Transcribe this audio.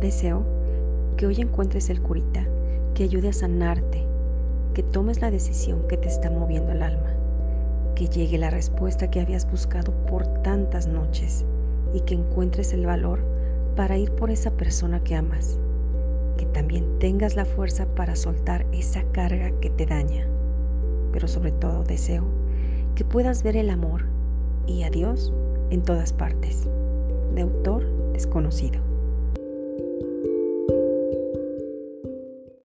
Deseo que hoy encuentres el curita que ayude a sanarte, que tomes la decisión que te está moviendo el alma, que llegue la respuesta que habías buscado por tantas noches y que encuentres el valor para ir por esa persona que amas, que también tengas la fuerza para soltar esa carga que te daña, pero sobre todo deseo que puedas ver el amor y a Dios en todas partes. De autor desconocido.